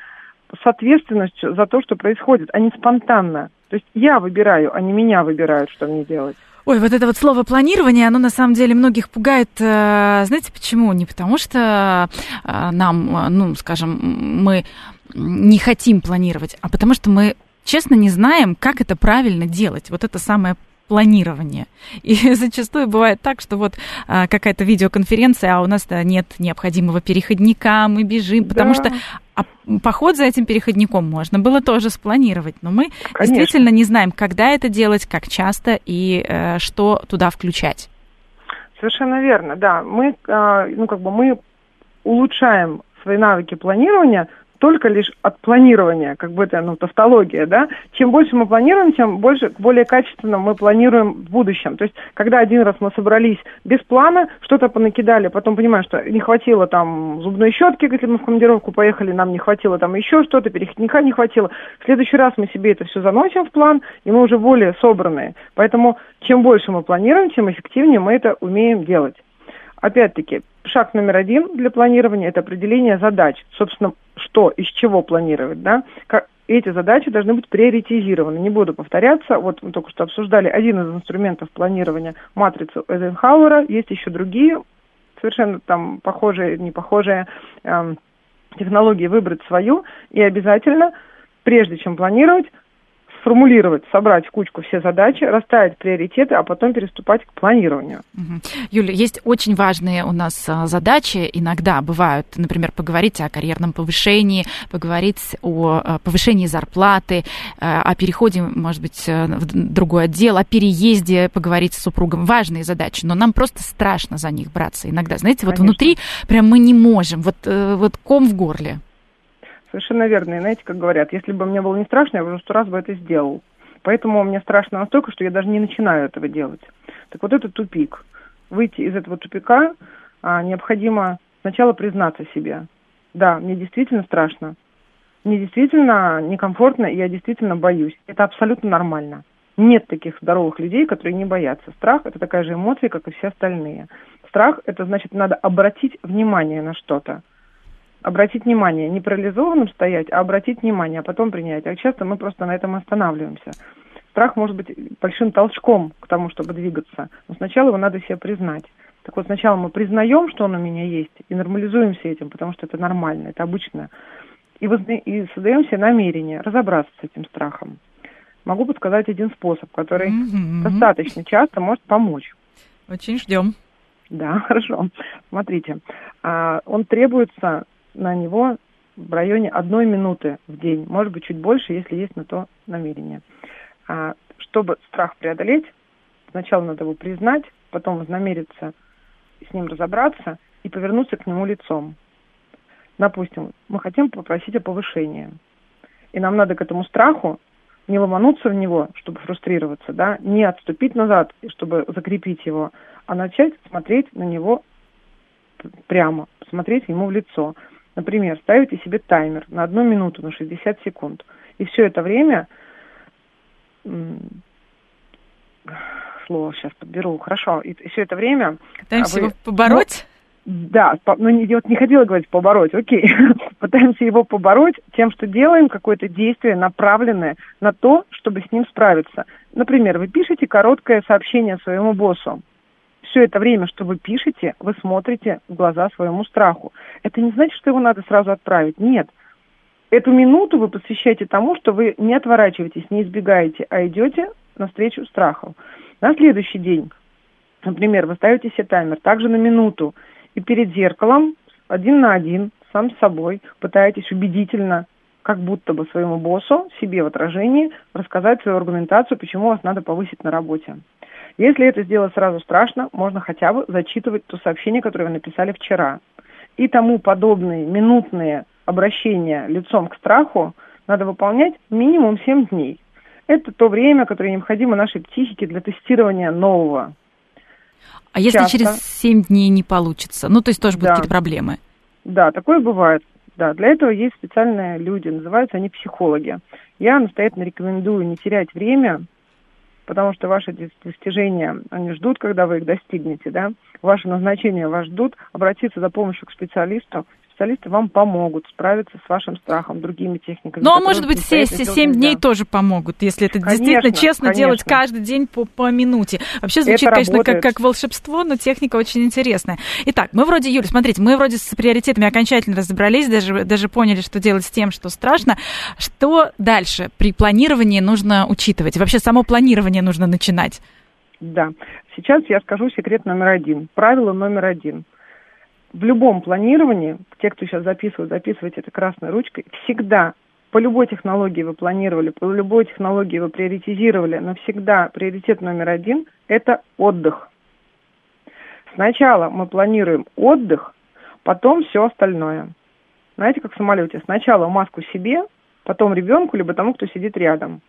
с ответственностью за то, что происходит, а не спонтанно. То есть я выбираю, а не меня выбирают, что мне делать. Ой, вот это вот слово планирование, оно на самом деле многих пугает. Э, знаете почему? Не потому что э, нам, э, ну, скажем, мы не хотим планировать, а потому что мы честно не знаем, как это правильно делать. Вот это самое планирование. И зачастую бывает так, что вот а, какая-то видеоконференция, а у нас нет необходимого переходника, мы бежим, да. потому что а поход за этим переходником можно было тоже спланировать, но мы Конечно. действительно не знаем, когда это делать, как часто и э, что туда включать. Совершенно верно, да. Мы, э, ну как бы мы улучшаем свои навыки планирования только лишь от планирования, как бы это, ну, тавтология, да, чем больше мы планируем, тем больше, более качественно мы планируем в будущем. То есть, когда один раз мы собрались без плана, что-то понакидали, потом понимаем, что не хватило там зубной щетки, если мы в командировку поехали, нам не хватило там еще что-то, переходника не хватило. В следующий раз мы себе это все заносим в план, и мы уже более собранные. Поэтому, чем больше мы планируем, тем эффективнее мы это умеем делать. Опять-таки, шаг номер один для планирования – это определение задач. Собственно, что, из чего планировать, да? Как, эти задачи должны быть приоритизированы. Не буду повторяться. Вот мы только что обсуждали один из инструментов планирования матрицу Эйзенхауэра. Есть еще другие, совершенно там похожие, не похожие э, технологии. Выбрать свою и обязательно, прежде чем планировать, сформулировать, собрать в кучку все задачи, расставить приоритеты, а потом переступать к планированию. Юля, есть очень важные у нас а, задачи. Иногда бывают, например, поговорить о карьерном повышении, поговорить о а, повышении зарплаты, а, о переходе, может быть, э, в другой отдел, о переезде, поговорить с супругом. Важные задачи, но нам просто страшно за них браться иногда. Знаете, вот Конечно. внутри прям мы не можем, вот, э, вот ком в горле. Совершенно верно. И знаете, как говорят, если бы мне было не страшно, я уже сто раз бы это сделал. Поэтому мне страшно настолько, что я даже не начинаю этого делать. Так вот это тупик. Выйти из этого тупика а, необходимо сначала признаться себе. Да, мне действительно страшно. Мне действительно некомфортно, и я действительно боюсь. Это абсолютно нормально. Нет таких здоровых людей, которые не боятся. Страх – это такая же эмоция, как и все остальные. Страх – это значит, надо обратить внимание на что-то обратить внимание, не парализованным стоять, а обратить внимание, а потом принять. А часто мы просто на этом останавливаемся. Страх может быть большим толчком к тому, чтобы двигаться, но сначала его надо себе признать. Так вот, сначала мы признаем, что он у меня есть, и нормализуемся этим, потому что это нормально, это обычно. И, возна... и создаем себе намерение разобраться с этим страхом. Могу подсказать один способ, который mm-hmm. достаточно часто может помочь. Очень ждем. Да, хорошо. Смотрите, а, он требуется на него в районе одной минуты в день, может быть, чуть больше, если есть на то намерение. А, чтобы страх преодолеть, сначала надо его признать, потом вознамериться с ним разобраться и повернуться к нему лицом. Допустим, мы хотим попросить о повышении, и нам надо к этому страху не ломануться в него, чтобы фрустрироваться, да, не отступить назад, чтобы закрепить его, а начать смотреть на него прямо, смотреть ему в лицо. Например, ставите себе таймер на одну минуту, на 60 секунд. И все это время... Слово сейчас подберу. Хорошо. И все это время... Пытаемся вы... его побороть? Ну, да, ну не, вот не хотела говорить побороть, окей. пытаемся его побороть тем, что делаем какое-то действие, направленное на то, чтобы с ним справиться. Например, вы пишете короткое сообщение своему боссу. Все это время, что вы пишете, вы смотрите в глаза своему страху. Это не значит, что его надо сразу отправить. Нет. Эту минуту вы посвящаете тому, что вы не отворачиваетесь, не избегаете, а идете навстречу страху. На следующий день, например, вы ставите себе таймер также на минуту, и перед зеркалом один на один, сам с собой, пытаетесь убедительно, как будто бы своему боссу, себе в отражении, рассказать свою аргументацию, почему вас надо повысить на работе. Если это сделать сразу страшно, можно хотя бы зачитывать то сообщение, которое вы написали вчера. И тому подобные минутные обращения лицом к страху надо выполнять минимум 7 дней. Это то время, которое необходимо нашей психике для тестирования нового. А если Часто. через 7 дней не получится? Ну, то есть тоже будут да. какие-то проблемы? Да, такое бывает. Да, для этого есть специальные люди, называются они психологи. Я настоятельно рекомендую не терять время, потому что ваши достижения, они ждут, когда вы их достигнете, да, ваше назначение вас ждут, обратиться за помощью к специалисту, специалисты вам помогут справиться с вашим страхом другими техниками. Ну, а может быть, все 7 дней нельзя. тоже помогут, если это конечно, действительно честно конечно. делать каждый день по, по минуте. Вообще звучит, это конечно, как, как волшебство, но техника очень интересная. Итак, мы вроде, Юля, смотрите, мы вроде с приоритетами окончательно разобрались, даже, даже поняли, что делать с тем, что страшно. Что дальше при планировании нужно учитывать? Вообще само планирование нужно начинать? Да. Сейчас я скажу секрет номер один. Правило номер один – в любом планировании, те, кто сейчас записывает, записывайте это красной ручкой, всегда по любой технологии вы планировали, по любой технологии вы приоритизировали, но всегда приоритет номер один – это отдых. Сначала мы планируем отдых, потом все остальное. Знаете, как в самолете. Сначала маску себе, потом ребенку, либо тому, кто сидит рядом.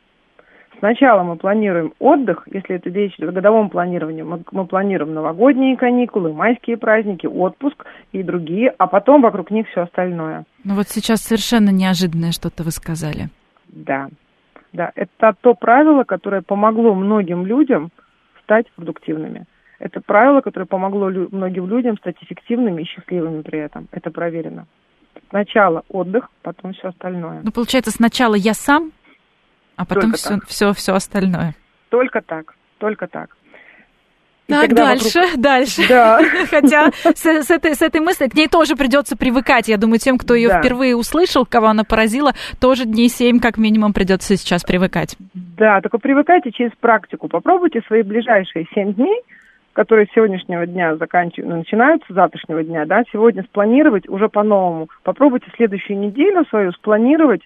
Сначала мы планируем отдых, если это речь о годовом планировании, мы, мы планируем новогодние каникулы, майские праздники, отпуск и другие, а потом вокруг них все остальное. Ну вот сейчас совершенно неожиданное что-то вы сказали. Да, да, это то правило, которое помогло многим людям стать продуктивными. Это правило, которое помогло лю- многим людям стать эффективными и счастливыми при этом. Это проверено. Сначала отдых, потом все остальное. Ну, получается, сначала я сам, а потом все, все, все остальное. Только так, только так. И так, дальше, вокруг... дальше. Да. Хотя с, с, этой, с этой мыслью к ней тоже придется привыкать. Я думаю, тем, кто ее да. впервые услышал, кого она поразила, тоже дней семь как минимум придется сейчас привыкать. Да, только привыкайте через практику. Попробуйте свои ближайшие семь дней, которые с сегодняшнего дня заканчиваются, ну, начинаются с завтрашнего дня, да, сегодня спланировать уже по-новому. Попробуйте следующую неделю свою спланировать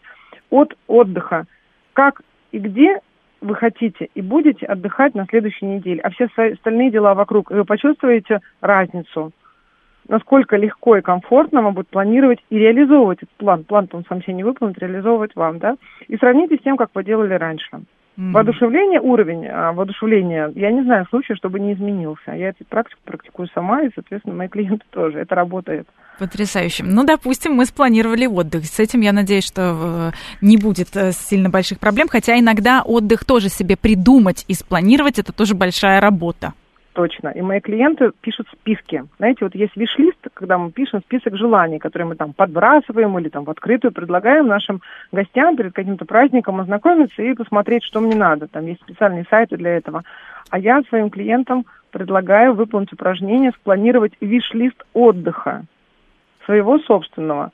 от отдыха как и где вы хотите и будете отдыхать на следующей неделе, а все остальные дела вокруг, вы почувствуете разницу, насколько легко и комфортно вам будет планировать и реализовывать этот план. План он сам себе не выполнит, реализовывать вам, да, и сравните с тем, как вы делали раньше. Mm-hmm. Воодушевление, уровень а, воодушевления, я не знаю случая, чтобы не изменился. Я эту практику практикую сама, и, соответственно, мои клиенты тоже. Это работает. Потрясающе. Ну, допустим, мы спланировали отдых. С этим, я надеюсь, что э, не будет э, сильно больших проблем. Хотя иногда отдых тоже себе придумать и спланировать, это тоже большая работа. Точно. И мои клиенты пишут списки. Знаете, вот есть виш-лист, когда мы пишем список желаний, которые мы там подбрасываем или там в открытую предлагаем нашим гостям перед каким-то праздником ознакомиться и посмотреть, что мне надо. Там есть специальные сайты для этого. А я своим клиентам предлагаю выполнить упражнение, спланировать виш-лист отдыха своего собственного.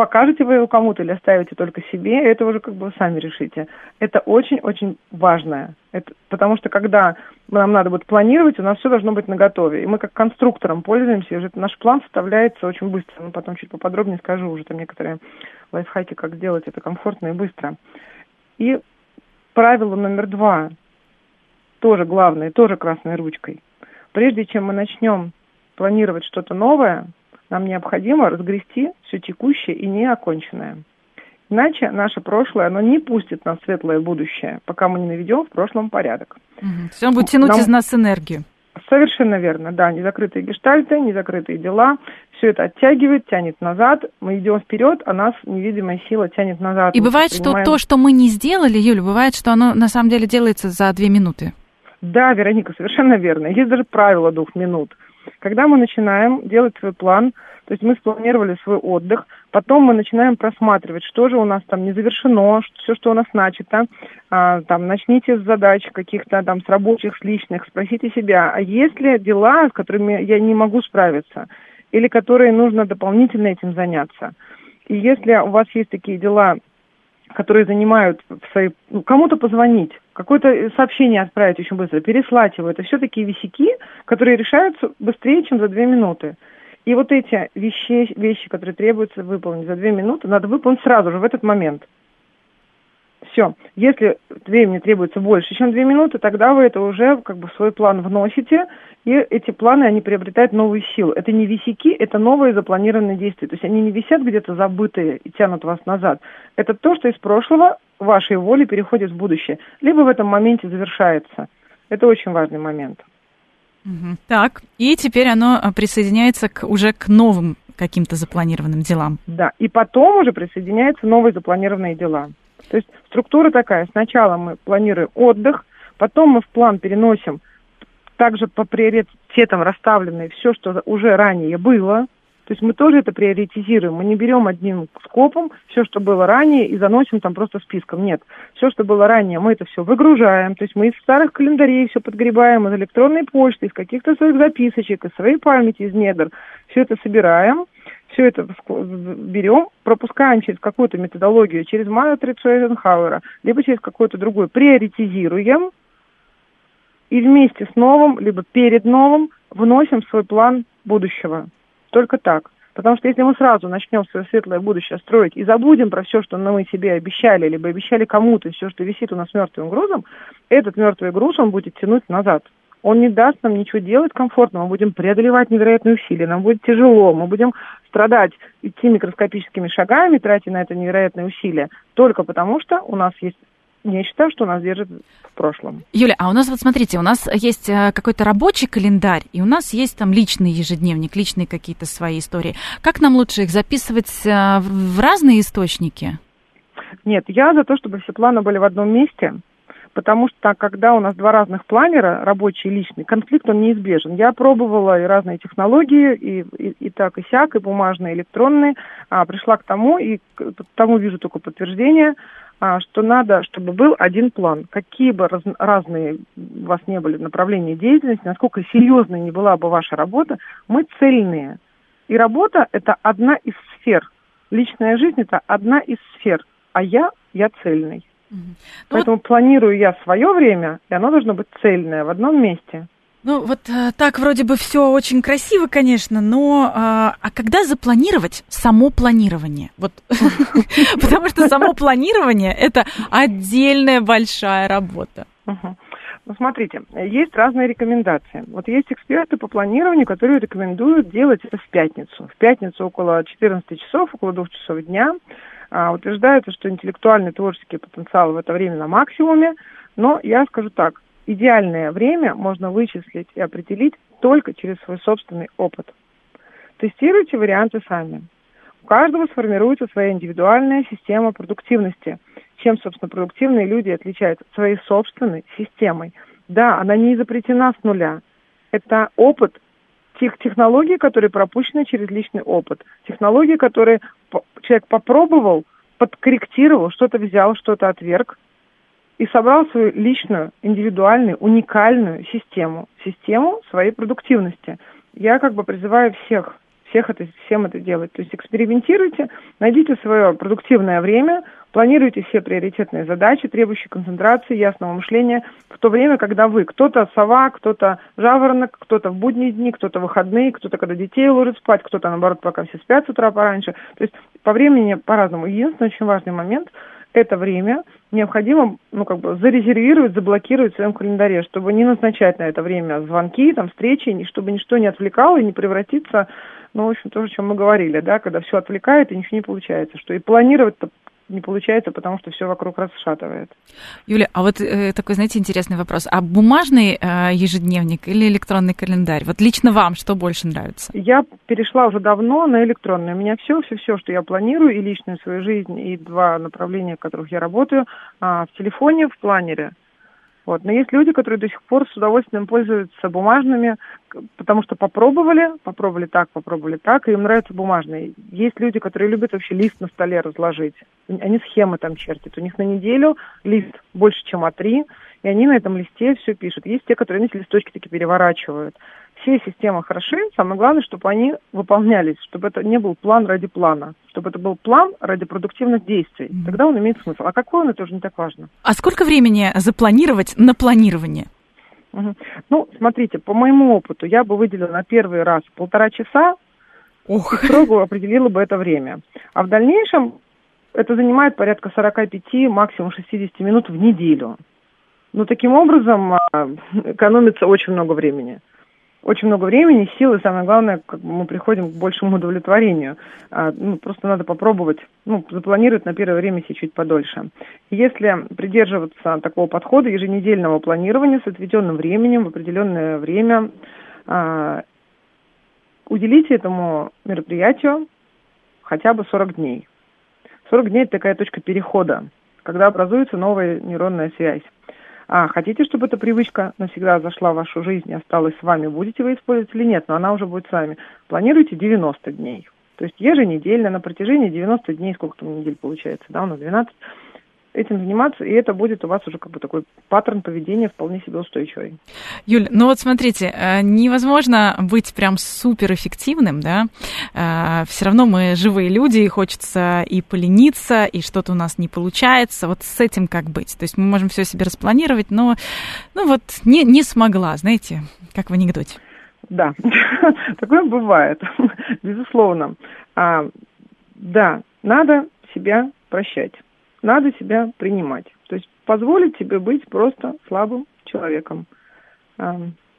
Покажете вы его кому-то или оставите только себе, это уже как бы вы сами решите. Это очень-очень важное. Это, потому что когда нам надо будет планировать, у нас все должно быть наготове. И мы как конструктором пользуемся, и уже наш план составляется очень быстро. Ну, потом чуть поподробнее скажу уже там некоторые лайфхаки, как сделать это комфортно и быстро. И правило номер два, тоже главное, тоже красной ручкой. Прежде чем мы начнем планировать что-то новое, нам необходимо разгрести все текущее и неоконченное. Иначе наше прошлое, оно не пустит нас в светлое будущее, пока мы не наведем в прошлом порядок. Угу. Все, он будет тянуть Нам... из нас энергию. Совершенно верно, да. Незакрытые гештальты, незакрытые дела. Все это оттягивает, тянет назад. Мы идем вперед, а нас невидимая сила тянет назад. И мы бывает, принимаем... что то, что мы не сделали, Юля, бывает, что оно на самом деле делается за две минуты. Да, Вероника, совершенно верно. Есть даже правило двух минут. Когда мы начинаем делать свой план, то есть мы спланировали свой отдых, потом мы начинаем просматривать, что же у нас там не завершено, все, что у нас начато. А, там, начните с задач каких-то там, с рабочих, с личных, спросите себя, а есть ли дела, с которыми я не могу справиться, или которые нужно дополнительно этим заняться. И если у вас есть такие дела, которые занимают в своей... Ну, кому-то позвонить, какое-то сообщение отправить очень быстро, переслать его. Это все такие висяки, которые решаются быстрее, чем за две минуты. И вот эти вещи, вещи, которые требуется выполнить за две минуты, надо выполнить сразу же, в этот момент. Все. Если времени требуется больше, чем две минуты, тогда вы это уже как бы в свой план вносите, и эти планы, они приобретают новую силу. Это не висяки, это новые запланированные действия. То есть они не висят где-то забытые и тянут вас назад. Это то, что из прошлого вашей воли переходит в будущее. Либо в этом моменте завершается. Это очень важный момент. Так, и теперь оно а, присоединяется к, уже к новым каким-то запланированным делам. Да, и потом уже присоединяются новые запланированные дела. То есть структура такая. Сначала мы планируем отдых, потом мы в план переносим также по приоритетам расставленные все, что уже ранее было, то есть мы тоже это приоритизируем. Мы не берем одним скопом все, что было ранее, и заносим там просто списком. Нет. Все, что было ранее, мы это все выгружаем. То есть мы из старых календарей все подгребаем, из электронной почты, из каких-то своих записочек, из своей памяти, из недр. Все это собираем, все это берем, пропускаем через какую-то методологию, через матрицу Эйзенхауэра, либо через какую-то другую, приоритизируем, и вместе с новым, либо перед новым вносим свой план будущего. Только так. Потому что если мы сразу начнем свое светлое будущее строить и забудем про все, что мы себе обещали, либо обещали кому-то, все, что висит у нас мертвым грузом, этот мертвый груз, он будет тянуть назад. Он не даст нам ничего делать комфортно, мы будем преодолевать невероятные усилия, нам будет тяжело, мы будем страдать, идти микроскопическими шагами, тратя на это невероятные усилия, только потому что у нас есть нечто, что нас держит в прошлом. Юля, а у нас вот смотрите, у нас есть э, какой-то рабочий календарь, и у нас есть там личный ежедневник, личные какие-то свои истории. Как нам лучше их записывать э, в разные источники? Нет, я за то, чтобы все планы были в одном месте, потому что когда у нас два разных планера, рабочий и личный, конфликт он неизбежен. Я пробовала и разные технологии, и, и, и так, и сяк, и бумажные, и электронные, а, пришла к тому, и к тому вижу только подтверждение, а, что надо, чтобы был один план. Какие бы раз, разные у вас не были направления деятельности, насколько серьезной не была бы ваша работа, мы цельные. И работа – это одна из сфер. Личная жизнь – это одна из сфер. А я, я цельный. Угу. Поэтому вот... планирую я свое время, и оно должно быть цельное в одном месте. Ну, вот э, так вроде бы все очень красиво, конечно, но а, а когда запланировать само планирование? Вот, потому что само планирование это отдельная большая работа. Ну, смотрите, есть разные рекомендации. Вот есть эксперты по планированию, которые рекомендуют делать это в пятницу. В пятницу около 14 часов, около 2 часов дня. А, утверждается, что интеллектуальный творческий потенциал в это время на максимуме. Но я скажу так, идеальное время можно вычислить и определить только через свой собственный опыт. Тестируйте варианты сами. У каждого сформируется своя индивидуальная система продуктивности. Чем, собственно, продуктивные люди отличаются? Своей собственной системой. Да, она не изобретена с нуля. Это опыт тех технологий, которые пропущены через личный опыт. Технологии, которые человек попробовал, подкорректировал, что-то взял, что-то отверг, и собрал свою личную, индивидуальную, уникальную систему, систему своей продуктивности. Я как бы призываю всех, всех это, всем это делать. То есть экспериментируйте, найдите свое продуктивное время, планируйте все приоритетные задачи, требующие концентрации, ясного мышления, в то время, когда вы, кто-то сова, кто-то жаворонок, кто-то в будние дни, кто-то выходные, кто-то когда детей ложит спать, кто-то, наоборот, пока все спят с утра пораньше. То есть по времени по-разному. Единственный очень важный момент – это время необходимо, ну, как бы зарезервировать, заблокировать в своем календаре, чтобы не назначать на это время звонки, там, встречи, чтобы ничто не отвлекало и не превратиться, ну, в общем, то, о чем мы говорили, да, когда все отвлекает и ничего не получается, что и планировать-то не получается, потому что все вокруг расшатывает. Юля, а вот э, такой, знаете, интересный вопрос. А бумажный э, ежедневник или электронный календарь? Вот лично вам что больше нравится? Я перешла уже давно на электронный. У меня все, все, все, что я планирую, и личную свою жизнь, и два направления, в которых я работаю, э, в телефоне, в планере. Вот. Но есть люди, которые до сих пор с удовольствием пользуются бумажными, потому что попробовали, попробовали так, попробовали так, и им нравятся бумажные. Есть люди, которые любят вообще лист на столе разложить. Они схемы там чертят. У них на неделю лист больше, чем А3, и они на этом листе все пишут. Есть те, которые эти листочки таки переворачивают все системы хороши, самое главное, чтобы они выполнялись, чтобы это не был план ради плана, чтобы это был план ради продуктивных действий. Тогда он имеет смысл. А какой он, это уже не так важно. А сколько времени запланировать на планирование? Угу. Ну, смотрите, по моему опыту, я бы выделила на первый раз полтора часа, Ох. и строго определила бы это время. А в дальнейшем это занимает порядка 45, максимум 60 минут в неделю. Ну, таким образом, а, экономится очень много времени очень много времени, сил, и самое главное, как мы приходим к большему удовлетворению. А, ну, просто надо попробовать, ну, запланировать на первое время себе чуть подольше. Если придерживаться такого подхода еженедельного планирования с отведенным временем в определенное время, а, уделите этому мероприятию хотя бы 40 дней. 40 дней – это такая точка перехода, когда образуется новая нейронная связь. А хотите, чтобы эта привычка навсегда зашла в вашу жизнь и осталась с вами, будете вы использовать или нет, но она уже будет с вами. Планируйте 90 дней. То есть еженедельно, на протяжении 90 дней, сколько там недель получается, да, у нас 12, этим заниматься, и это будет у вас уже как бы такой паттерн поведения вполне себе устойчивый. Юль, ну вот смотрите, э, невозможно быть прям суперэффективным, да, э, все равно мы живые люди, и хочется и полениться, и что-то у нас не получается, вот с этим как быть? То есть мы можем все себе распланировать, но, ну вот, не, не смогла, знаете, как в анекдоте. Да, такое бывает, безусловно. А, да, надо себя прощать надо себя принимать. То есть позволить себе быть просто слабым человеком.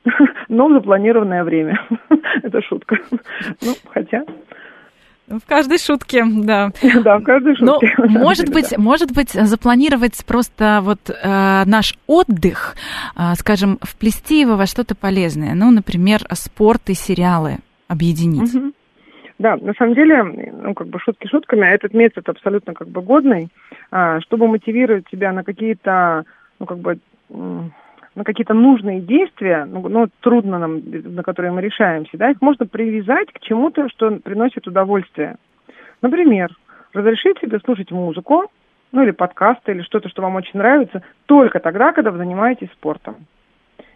Но в запланированное время. Это шутка. Ну, хотя... В каждой шутке, да. Да, в каждой шутке. Но, может быть, может быть, запланировать просто вот э, наш отдых, э, скажем, вплести его во что-то полезное. Ну, например, спорт и сериалы объединить. Угу. Да, на самом деле, ну, как бы шутки шутками, а этот метод абсолютно как бы годный, а, чтобы мотивировать тебя на какие-то, ну, как бы, на какие-то нужные действия, ну, ну, трудно нам, на которые мы решаемся, да, их можно привязать к чему-то, что приносит удовольствие. Например, разрешить себе слушать музыку, ну, или подкасты, или что-то, что вам очень нравится, только тогда, когда вы занимаетесь спортом.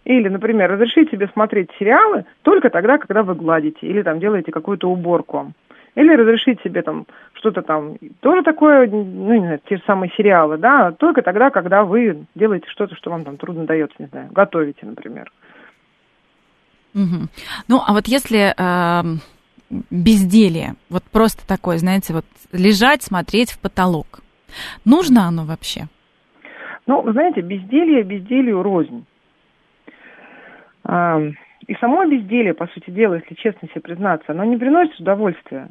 Или, например, разрешить себе смотреть сериалы только тогда, когда вы гладите или там делаете какую-то уборку. Или разрешить себе там что-то там, тоже такое, ну, не знаю, те же самые сериалы, да, только тогда, когда вы делаете что-то, что вам там трудно дается, не знаю, готовите, например. Угу. Ну, а вот если э, безделье, вот просто такое, знаете, вот лежать, смотреть в потолок, нужно оно вообще? Ну, знаете, безделье безделью рознь. И само безделие, по сути дела, если честно себе признаться, оно не приносит удовольствия.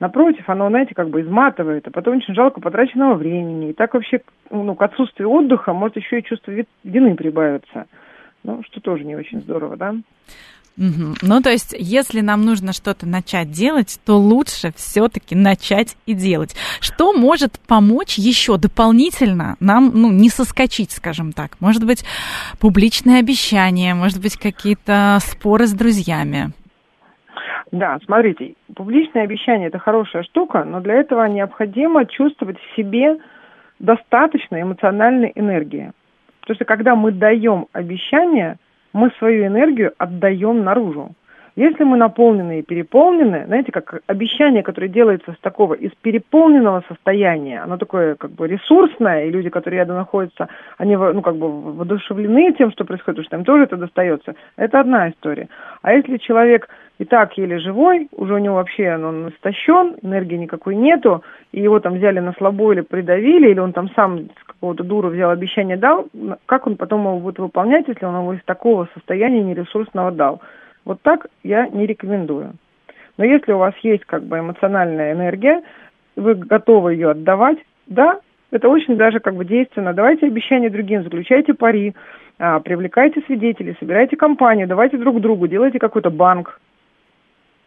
Напротив, оно, знаете, как бы изматывает, а потом очень жалко потраченного времени. И так вообще ну, к отсутствию отдыха может еще и чувство вины прибавиться. Ну, что тоже не очень здорово, да? Угу. Ну, то есть, если нам нужно что-то начать делать, то лучше все-таки начать и делать. Что может помочь еще дополнительно нам, ну, не соскочить, скажем так? Может быть, публичные обещания, может быть, какие-то споры с друзьями? Да, смотрите, публичные обещания это хорошая штука, но для этого необходимо чувствовать в себе достаточно эмоциональной энергии. Потому что когда мы даем обещания, мы свою энергию отдаем наружу. Если мы наполнены и переполнены, знаете, как обещание, которое делается с такого, из переполненного состояния, оно такое как бы ресурсное, и люди, которые рядом находятся, они ну, как бы воодушевлены тем, что происходит, потому что им тоже это достается. Это одна история. А если человек и так еле живой, уже у него вообще он истощен, энергии никакой нету, и его там взяли на слабо или придавили, или он там сам с какого-то дура взял обещание дал, как он потом его будет выполнять, если он его из такого состояния нересурсного дал? Вот так я не рекомендую. Но если у вас есть как бы эмоциональная энергия, вы готовы ее отдавать, да, это очень даже как бы действенно. Давайте обещания другим, заключайте пари, а, привлекайте свидетелей, собирайте компанию, давайте друг другу, делайте какой-то банк.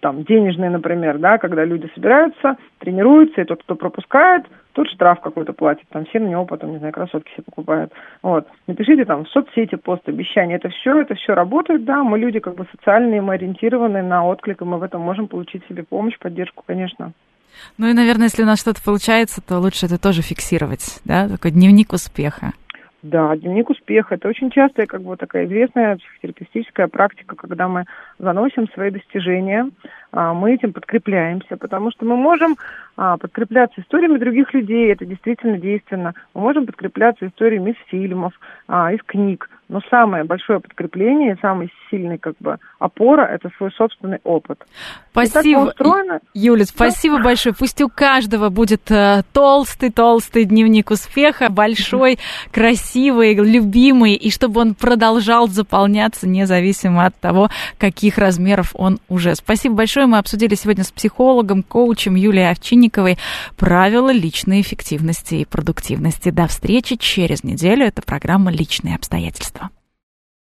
Там денежные, например, да, когда люди собираются, тренируются, и тот, кто пропускает, тот штраф какой-то платит, там все на него потом, не знаю, кроссовки себе покупают. Вот. Напишите там в соцсети пост обещания. Это все, это все работает, да, мы люди как бы социальные, мы ориентированы на отклик, и мы в этом можем получить себе помощь, поддержку, конечно. Ну и, наверное, если у нас что-то получается, то лучше это тоже фиксировать, да, такой дневник успеха. Да, дневник успеха. Это очень частая, как бы такая известная психотерапевтическая практика, когда мы заносим свои достижения, мы этим подкрепляемся, потому что мы можем а, подкрепляться историями других людей, это действительно действенно. Мы можем подкрепляться историями из фильмов, а, из книг. Но самое большое подкрепление, самый сильный как бы опора – это свой собственный опыт. Спасибо, Юля, спасибо да? большое. Пусть у каждого будет толстый-толстый э, дневник успеха, большой, красивый, любимый, и чтобы он продолжал заполняться независимо от того, каких размеров он уже. Спасибо большое. Мы обсудили сегодня с психологом, коучем Юлией Овчинниковой правила личной эффективности и продуктивности. До встречи через неделю. Это программа «Личные обстоятельства».